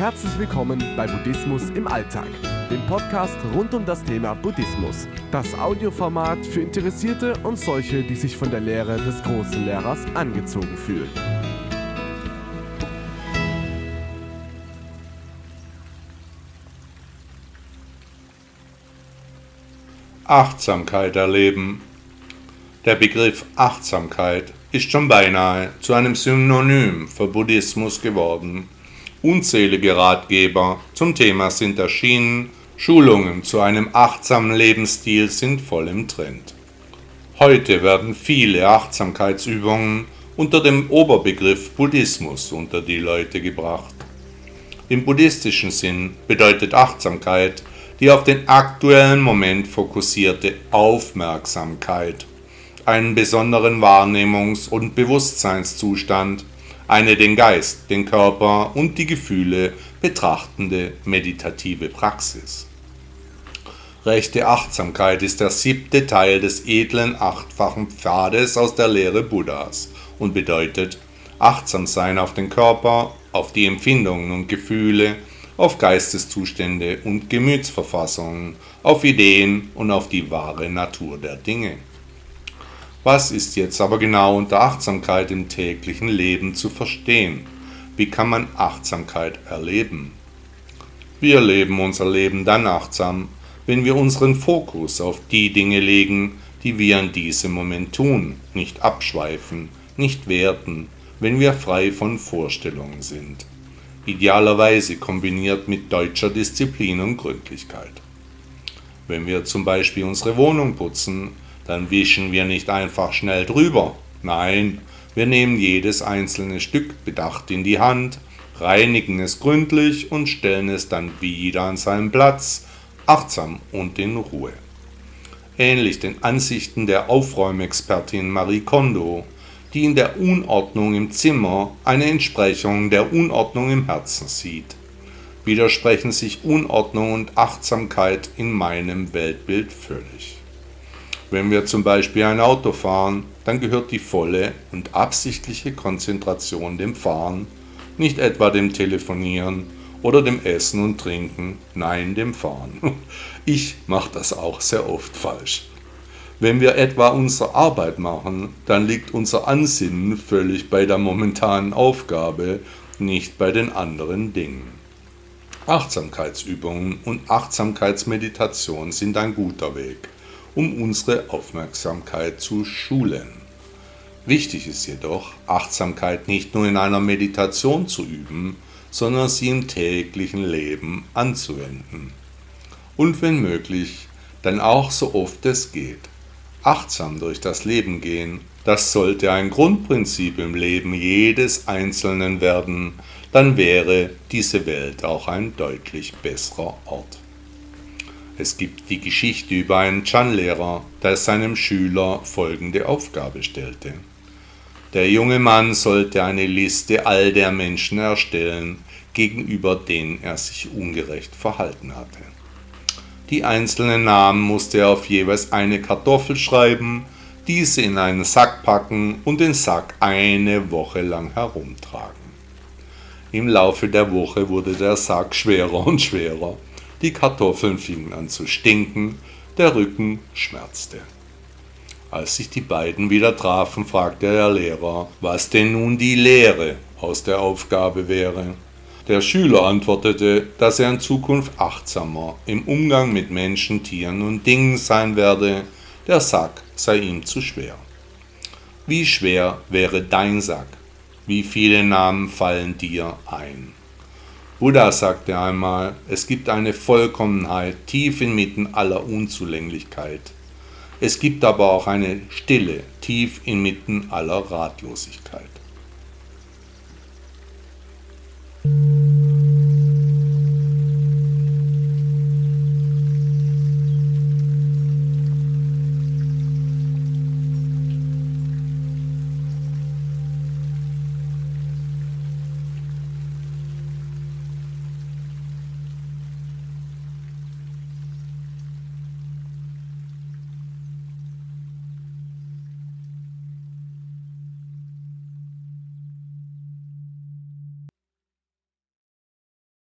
Herzlich willkommen bei Buddhismus im Alltag, dem Podcast rund um das Thema Buddhismus. Das Audioformat für Interessierte und solche, die sich von der Lehre des großen Lehrers angezogen fühlen. Achtsamkeit erleben. Der Begriff Achtsamkeit ist schon beinahe zu einem Synonym für Buddhismus geworden. Unzählige Ratgeber zum Thema sind erschienen, Schulungen zu einem achtsamen Lebensstil sind voll im Trend. Heute werden viele Achtsamkeitsübungen unter dem Oberbegriff Buddhismus unter die Leute gebracht. Im buddhistischen Sinn bedeutet Achtsamkeit die auf den aktuellen Moment fokussierte Aufmerksamkeit einen besonderen Wahrnehmungs- und Bewusstseinszustand, eine den Geist, den Körper und die Gefühle betrachtende meditative Praxis. Rechte Achtsamkeit ist der siebte Teil des edlen achtfachen Pfades aus der Lehre Buddhas und bedeutet achtsam sein auf den Körper, auf die Empfindungen und Gefühle, auf Geisteszustände und Gemütsverfassungen, auf Ideen und auf die wahre Natur der Dinge. Was ist jetzt aber genau unter Achtsamkeit im täglichen Leben zu verstehen? Wie kann man Achtsamkeit erleben? Wir leben unser Leben dann achtsam, wenn wir unseren Fokus auf die Dinge legen, die wir in diesem Moment tun, nicht abschweifen, nicht werten, wenn wir frei von Vorstellungen sind. Idealerweise kombiniert mit deutscher Disziplin und Gründlichkeit. Wenn wir zum Beispiel unsere Wohnung putzen, dann wischen wir nicht einfach schnell drüber. Nein, wir nehmen jedes einzelne Stück bedacht in die Hand, reinigen es gründlich und stellen es dann wieder an seinen Platz, achtsam und in Ruhe. Ähnlich den Ansichten der Aufräumexpertin Marie Kondo, die in der Unordnung im Zimmer eine Entsprechung der Unordnung im Herzen sieht. Widersprechen sich Unordnung und Achtsamkeit in meinem Weltbild völlig. Wenn wir zum Beispiel ein Auto fahren, dann gehört die volle und absichtliche Konzentration dem Fahren, nicht etwa dem Telefonieren oder dem Essen und Trinken, nein dem Fahren. Ich mache das auch sehr oft falsch. Wenn wir etwa unsere Arbeit machen, dann liegt unser Ansinnen völlig bei der momentanen Aufgabe, nicht bei den anderen Dingen. Achtsamkeitsübungen und Achtsamkeitsmeditation sind ein guter Weg um unsere Aufmerksamkeit zu schulen. Wichtig ist jedoch, Achtsamkeit nicht nur in einer Meditation zu üben, sondern sie im täglichen Leben anzuwenden. Und wenn möglich, dann auch so oft es geht. Achtsam durch das Leben gehen, das sollte ein Grundprinzip im Leben jedes Einzelnen werden, dann wäre diese Welt auch ein deutlich besserer Ort. Es gibt die Geschichte über einen Chan-Lehrer, der seinem Schüler folgende Aufgabe stellte. Der junge Mann sollte eine Liste all der Menschen erstellen, gegenüber denen er sich ungerecht verhalten hatte. Die einzelnen Namen musste er auf jeweils eine Kartoffel schreiben, diese in einen Sack packen und den Sack eine Woche lang herumtragen. Im Laufe der Woche wurde der Sack schwerer und schwerer die Kartoffeln fingen an zu stinken, der Rücken schmerzte. Als sich die beiden wieder trafen, fragte der Lehrer, was denn nun die Lehre aus der Aufgabe wäre. Der Schüler antwortete, dass er in Zukunft achtsamer im Umgang mit Menschen, Tieren und Dingen sein werde, der Sack sei ihm zu schwer. Wie schwer wäre dein Sack? Wie viele Namen fallen dir ein? Buddha sagte einmal, es gibt eine Vollkommenheit tief inmitten aller Unzulänglichkeit. Es gibt aber auch eine Stille tief inmitten aller Ratlosigkeit.